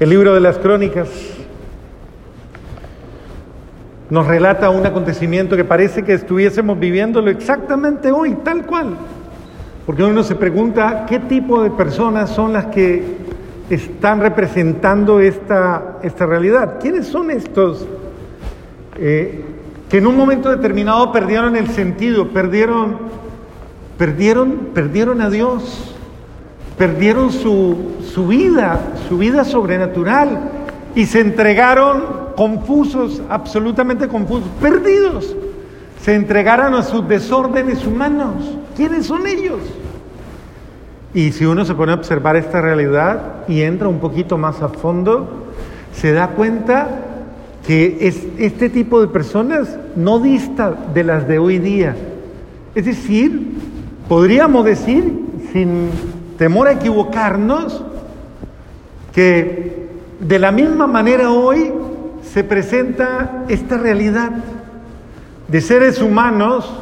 El libro de las crónicas nos relata un acontecimiento que parece que estuviésemos viviéndolo exactamente hoy, tal cual. Porque uno se pregunta qué tipo de personas son las que están representando esta, esta realidad. ¿Quiénes son estos eh, que en un momento determinado perdieron el sentido, perdieron, perdieron, perdieron a Dios, perdieron su, su vida, su vida sobrenatural y se entregaron confusos, absolutamente confusos, perdidos. Se entregaron a sus desórdenes humanos. ¿Quiénes son ellos? Y si uno se pone a observar esta realidad y entra un poquito más a fondo, se da cuenta que es, este tipo de personas no dista de las de hoy día. Es decir, podríamos decir, sin temor a equivocarnos, que de la misma manera hoy se presenta esta realidad de seres humanos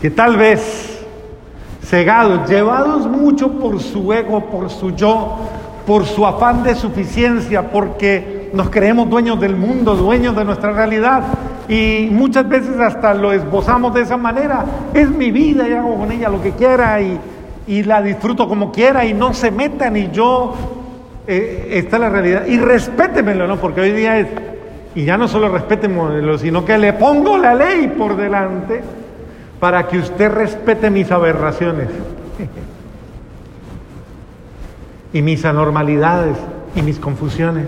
que tal vez cegados, llevados mucho por su ego, por su yo, por su afán de suficiencia, porque nos creemos dueños del mundo, dueños de nuestra realidad y muchas veces hasta lo esbozamos de esa manera. Es mi vida y hago con ella lo que quiera y, y la disfruto como quiera y no se metan y yo eh, esta es la realidad. Y respétemelo, ¿no? Porque hoy día es, y ya no solo respétemelo, sino que le pongo la ley por delante para que usted respete mis aberraciones y mis anormalidades y mis confusiones.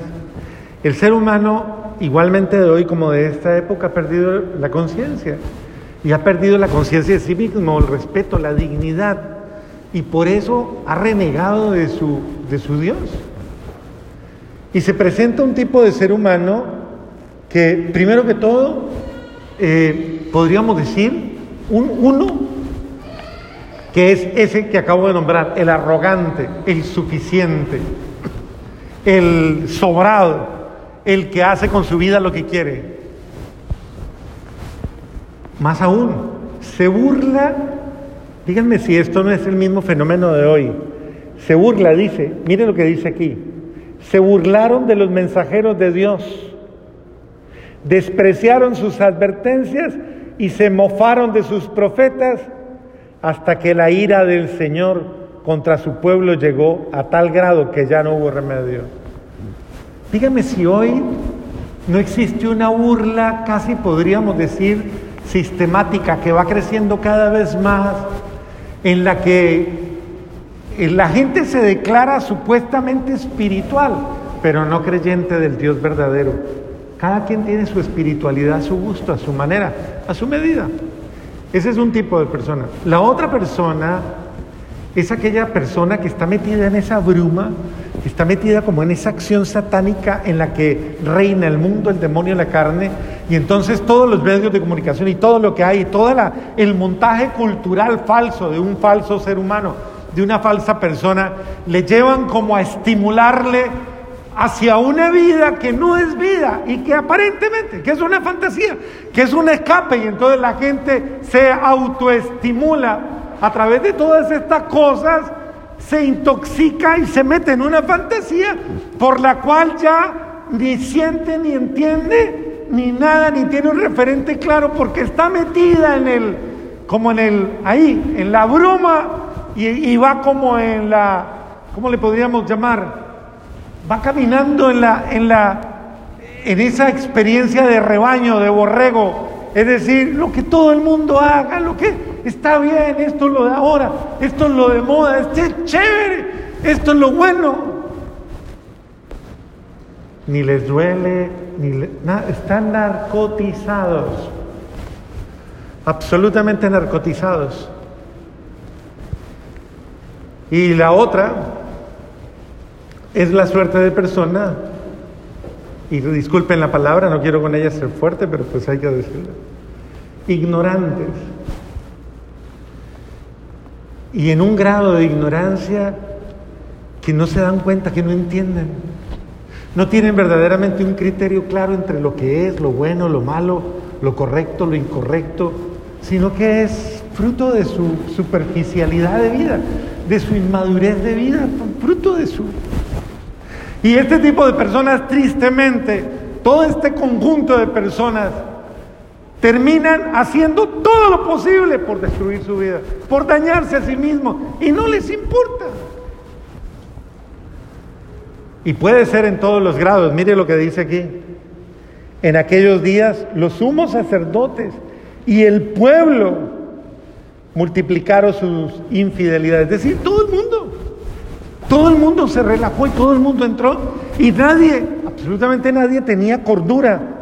El ser humano, igualmente de hoy como de esta época, ha perdido la conciencia y ha perdido la conciencia de sí mismo, el respeto, la dignidad, y por eso ha renegado de su, de su Dios. Y se presenta un tipo de ser humano que, primero que todo, eh, podríamos decir, un, uno que es ese que acabo de nombrar, el arrogante, el suficiente, el sobrado, el que hace con su vida lo que quiere. Más aún, se burla, díganme si esto no es el mismo fenómeno de hoy, se burla, dice, mire lo que dice aquí, se burlaron de los mensajeros de Dios, despreciaron sus advertencias y se mofaron de sus profetas hasta que la ira del Señor contra su pueblo llegó a tal grado que ya no hubo remedio. Dígame si hoy no existe una burla, casi podríamos decir, sistemática, que va creciendo cada vez más, en la que la gente se declara supuestamente espiritual, pero no creyente del Dios verdadero. Cada quien tiene su espiritualidad a su gusto, a su manera, a su medida. Ese es un tipo de persona. La otra persona es aquella persona que está metida en esa bruma, está metida como en esa acción satánica en la que reina el mundo, el demonio, la carne, y entonces todos los medios de comunicación y todo lo que hay, todo el montaje cultural falso de un falso ser humano, de una falsa persona, le llevan como a estimularle hacia una vida que no es vida y que aparentemente, que es una fantasía, que es un escape y entonces la gente se autoestimula a través de todas estas cosas, se intoxica y se mete en una fantasía por la cual ya ni siente ni entiende ni nada, ni tiene un referente claro porque está metida en el, como en el, ahí, en la bruma y, va como en la, ¿cómo le podríamos llamar? Va caminando en la, en la, en esa experiencia de rebaño, de borrego, es decir, lo que todo el mundo haga, lo que está bien, esto es lo de ahora, esto es lo de moda, esto es chévere, esto es lo bueno. Ni les duele, ni nada, están narcotizados, absolutamente narcotizados. Y la otra es la suerte de persona, y disculpen la palabra, no quiero con ella ser fuerte, pero pues hay que decirlo, ignorantes. Y en un grado de ignorancia que no se dan cuenta, que no entienden. No tienen verdaderamente un criterio claro entre lo que es, lo bueno, lo malo, lo correcto, lo incorrecto, sino que es fruto de su superficialidad de vida de su inmadurez de vida, fruto de su... Y este tipo de personas, tristemente, todo este conjunto de personas, terminan haciendo todo lo posible por destruir su vida, por dañarse a sí mismos, y no les importa. Y puede ser en todos los grados, mire lo que dice aquí. En aquellos días los sumos sacerdotes y el pueblo multiplicaron sus infidelidades, es decir, todo el mundo. Todo el mundo se relajó y todo el mundo entró y nadie, absolutamente nadie tenía cordura,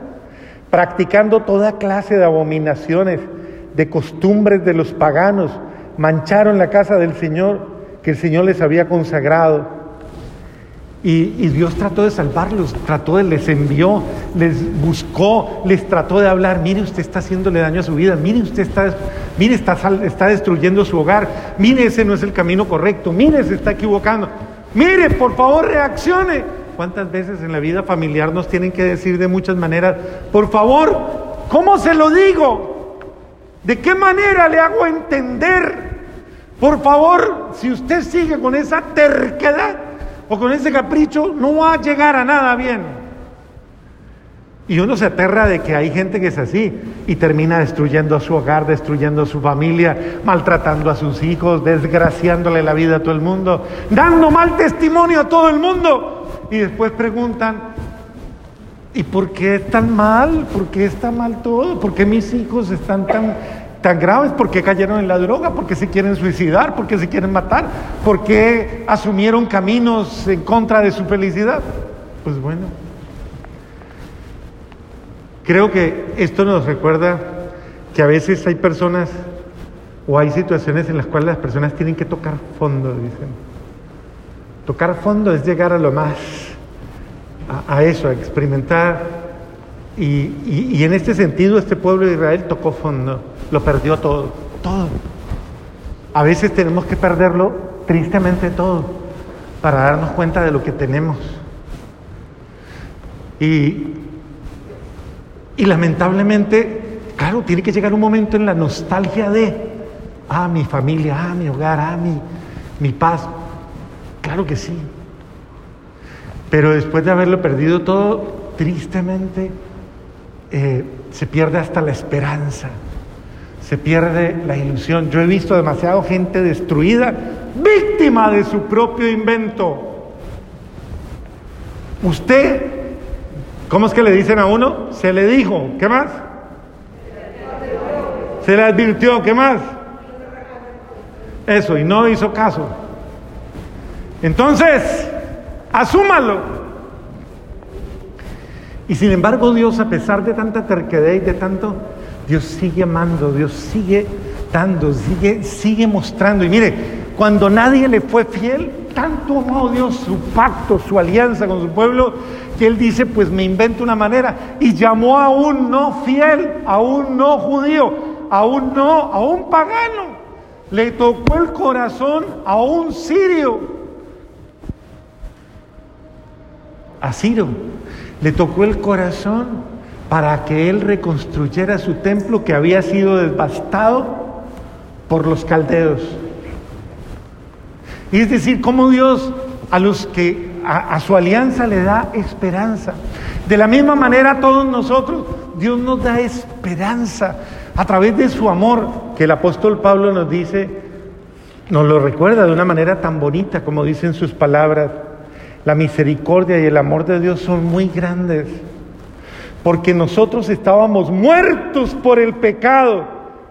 practicando toda clase de abominaciones, de costumbres de los paganos, mancharon la casa del Señor que el Señor les había consagrado. Y, Dios trató de salvarlos, trató de, les envió, les buscó, les trató de hablar, mire usted está haciéndole daño a su vida, mire usted está, mire está, está destruyendo su hogar, mire ese no es el camino correcto, mire se está equivocando, mire por favor reaccione. ¿Cuántas veces en la vida familiar nos tienen que decir de muchas maneras, por favor, ¿cómo se lo digo? ¿De qué manera le hago entender? Por favor, si usted sigue con esa terquedad, o con ese capricho no va a llegar a nada bien. Y uno se aterra de que hay gente que es así y termina destruyendo su hogar, destruyendo su familia, maltratando a sus hijos, desgraciándole la vida a todo el mundo, dando mal testimonio a todo el mundo. Y después preguntan, ¿y por qué tan mal? ¿Por qué está mal todo? ¿Por qué mis hijos están tan tan graves? porque cayeron en la droga? porque se quieren suicidar? porque se quieren matar? ¿Por qué asumieron caminos en contra de su felicidad? Pues bueno, creo que esto nos recuerda que a veces hay personas o hay situaciones en las cuales las personas tienen que tocar fondo, dicen. Tocar fondo es llegar a lo más, a, eso, a experimentar. Y, y en este sentido este pueblo de Israel tocó fondo lo perdió todo, todo. A veces tenemos que perderlo tristemente todo para darnos cuenta de lo que tenemos. Y, y lamentablemente, claro, tiene que llegar un momento en la nostalgia de, ah, mi familia, ah, mi hogar, ah, mi, mi paz. Claro que sí. Pero después de haberlo perdido todo, tristemente, eh, se pierde hasta la esperanza se pierde la ilusión. Yo he visto demasiada gente destruida, víctima de su propio invento. Usted, ¿cómo es que le dicen a uno? Se le dijo, ¿qué más? Se le advirtió, ¿qué más? Eso, y no hizo caso. Entonces, asúmalo. Y sin embargo Dios, a pesar de tanta terquedad y de tanto Dios sigue amando, Dios sigue dando, sigue, sigue mostrando. Y mire, cuando nadie le fue fiel, tanto amó Dios su pacto, su alianza con su pueblo, que Él dice, pues me invento una manera. Y llamó a un no fiel, a un no judío, a un no, a un pagano. Le tocó el corazón a un sirio, a Ciro. Le tocó el corazón para que él reconstruyera su templo que había sido devastado por los caldeos. Y es decir, cómo Dios a los que a, su alianza le da esperanza. De la misma manera a todos nosotros, Dios nos da esperanza a través de su amor, que el apóstol Pablo nos dice, nos lo recuerda de una manera tan bonita como dicen sus palabras. La misericordia y el amor de Dios son muy grandes porque nosotros estábamos muertos por el pecado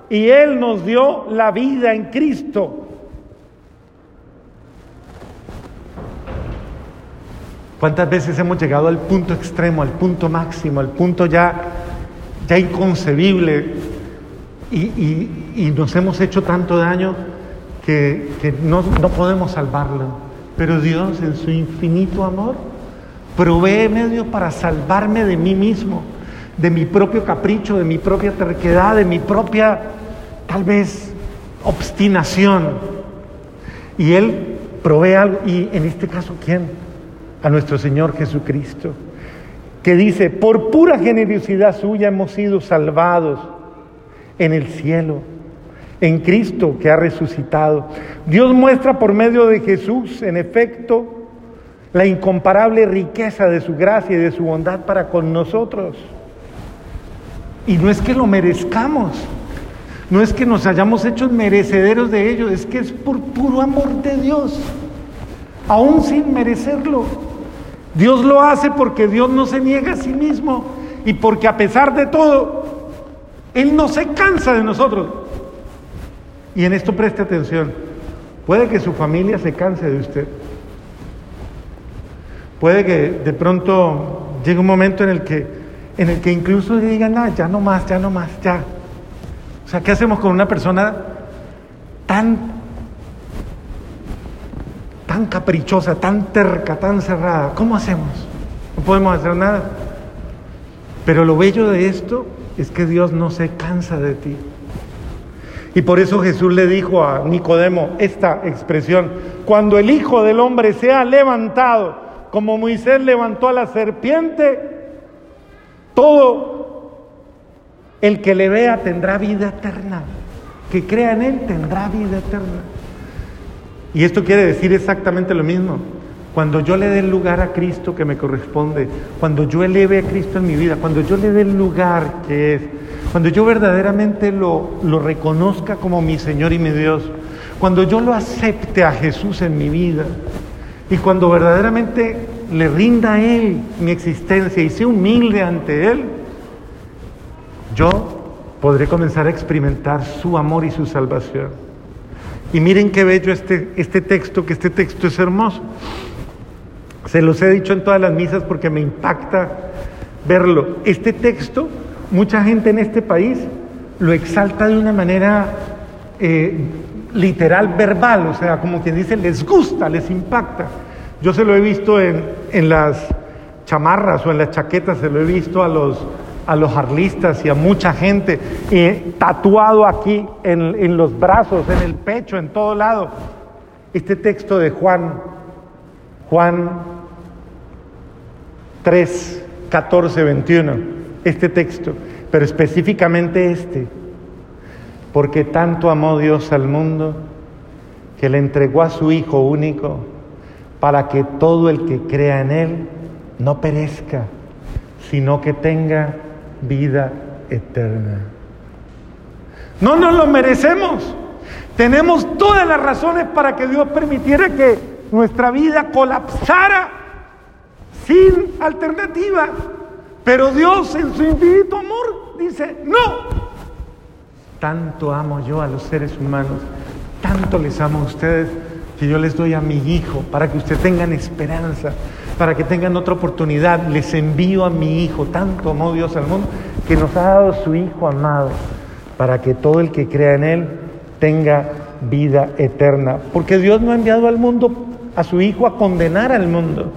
y Él nos dio la vida en Cristo. ¿Cuántas veces hemos llegado al punto extremo, al punto máximo, al punto ya, ya inconcebible y, nos hemos hecho tanto daño que, que no, no podemos salvarlo? Pero Dios en su infinito amor Provee medios para salvarme de mí mismo, de mi propio capricho, de mi propia terquedad, de mi propia, tal vez, obstinación. Y Él provee algo, y en este caso, ¿quién? A nuestro Señor Jesucristo, que dice, por pura generosidad suya hemos sido salvados en el cielo, en Cristo que ha resucitado. Dios muestra por medio de Jesús, en efecto, la incomparable riqueza de su gracia y de su bondad para con nosotros. Y no es que lo merezcamos, no es que nos hayamos hecho merecederos de ello, es que es por puro amor de Dios, aún sin merecerlo. Dios lo hace porque Dios no se niega a sí mismo y porque a pesar de todo, Él no se cansa de nosotros. Y en esto preste atención, puede que su familia se canse de usted. Puede que de pronto llegue un momento en el que, en el que incluso digan, nada, ya no más, ya no más, ya. O sea, ¿qué hacemos con una persona tan, tan caprichosa, tan terca, tan cerrada? ¿Cómo hacemos? No podemos hacer nada. Pero lo bello de esto es que Dios no se cansa de ti. Y por eso Jesús le dijo a Nicodemo esta expresión, cuando el Hijo del Hombre sea levantado, como Moisés levantó a la serpiente, todo el que le vea tendrá vida eterna. Que crea en Él tendrá vida eterna. Y esto quiere decir exactamente lo mismo. Cuando yo le dé el lugar a Cristo que me corresponde, cuando yo eleve a Cristo en mi vida, cuando yo le dé el lugar que es, cuando yo verdaderamente lo, reconozca como mi Señor y mi Dios, cuando yo lo acepte a Jesús en mi vida, y cuando verdaderamente le rinda a Él mi existencia y sea humilde ante Él, yo podré comenzar a experimentar su amor y su salvación. Y miren qué bello este, este texto, que este texto es hermoso. Se los he dicho en todas las misas porque me impacta verlo. Este texto, mucha gente en este país lo exalta de una manera eh, literal, verbal, o sea, como quien dice, les gusta, les impacta. Yo se lo he visto en, en las chamarras o en las chaquetas, se lo he visto a los, a los arlistas y a mucha gente tatuado aquí en, en los brazos, en el pecho, en todo lado. Este texto de Juan, Juan 3, 14, 21, este texto, pero específicamente este porque tanto amó Dios al mundo que le entregó a su Hijo único para que todo el que crea en Él no perezca, sino que tenga vida eterna. No nos lo merecemos. Tenemos todas las razones para que Dios permitiera que nuestra vida colapsara sin alternativa. Pero Dios en su infinito amor dice, no, tanto amo yo a los seres humanos, tanto les amo a ustedes, que yo les doy a mi hijo para que ustedes tengan esperanza, para que tengan otra oportunidad. Les envío a mi hijo, tanto amó Dios al mundo, que nos ha dado su hijo amado, para que todo el que crea en él tenga vida eterna. Porque Dios no ha enviado al mundo a su hijo a condenar al mundo,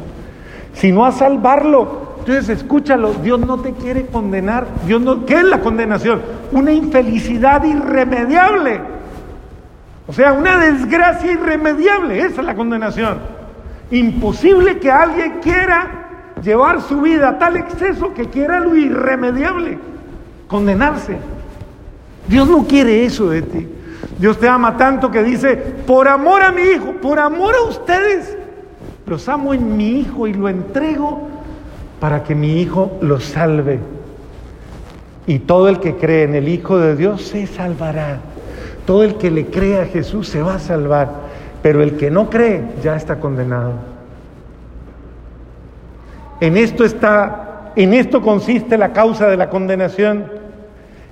sino a salvarlo. Entonces, escúchalo, Dios no te quiere condenar. Dios no, ¿Qué es la condenación? Una infelicidad irremediable. O sea, una desgracia irremediable. Esa es la condenación. Imposible que alguien quiera llevar su vida a tal exceso que quiera lo irremediable, condenarse. Dios no quiere eso de ti. Dios te ama tanto que dice, por amor a mi hijo, por amor a ustedes, los amo en mi hijo y lo entrego para que mi Hijo lo salve. Y todo el que cree en el Hijo de Dios se salvará. Todo el que le cree a Jesús se va a salvar. Pero el que no cree ya está condenado. En esto está, en esto consiste la causa de la condenación,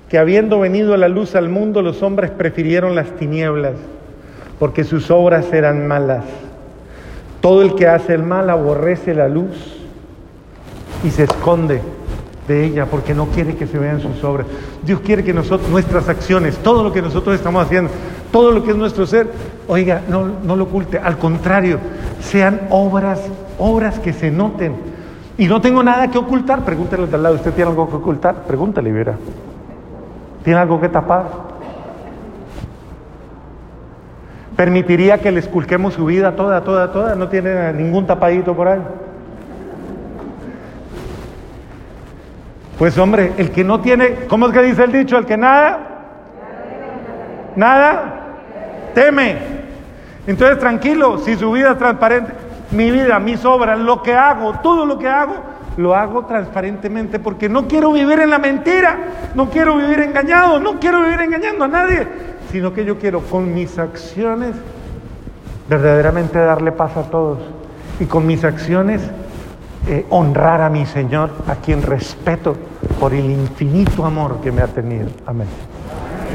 que habiendo venido la luz al mundo, los hombres prefirieron las tinieblas, porque sus obras eran malas. Todo el que hace el mal aborrece la luz y se esconde de ella porque no quiere que se vean sus obras. Dios quiere que nosotros, nuestras acciones, todo lo que nosotros estamos haciendo, todo lo que es nuestro ser, oiga, no, no lo oculte, al contrario, sean obras, obras que se noten. Y no tengo nada que ocultar, pregúntale al lado, ¿usted tiene algo que ocultar? Pregúntale, verá. ¿Tiene algo que tapar? ¿Permitiría que le esculquemos su vida toda, toda, toda? ¿No tiene ningún tapadito por ahí? Pues hombre, el que no tiene, ¿cómo es que dice el dicho? El que nada, nada, teme. Entonces tranquilo, si su vida es transparente, mi vida, mis obras, lo que hago, todo lo que hago, lo hago transparentemente porque no quiero vivir en la mentira, no quiero vivir engañado, no quiero vivir engañando a nadie, sino que yo quiero con mis acciones verdaderamente darle paz a todos y con mis acciones eh, honrar a mi Señor, a quien respeto por el infinito amor que me ha tenido. Amén.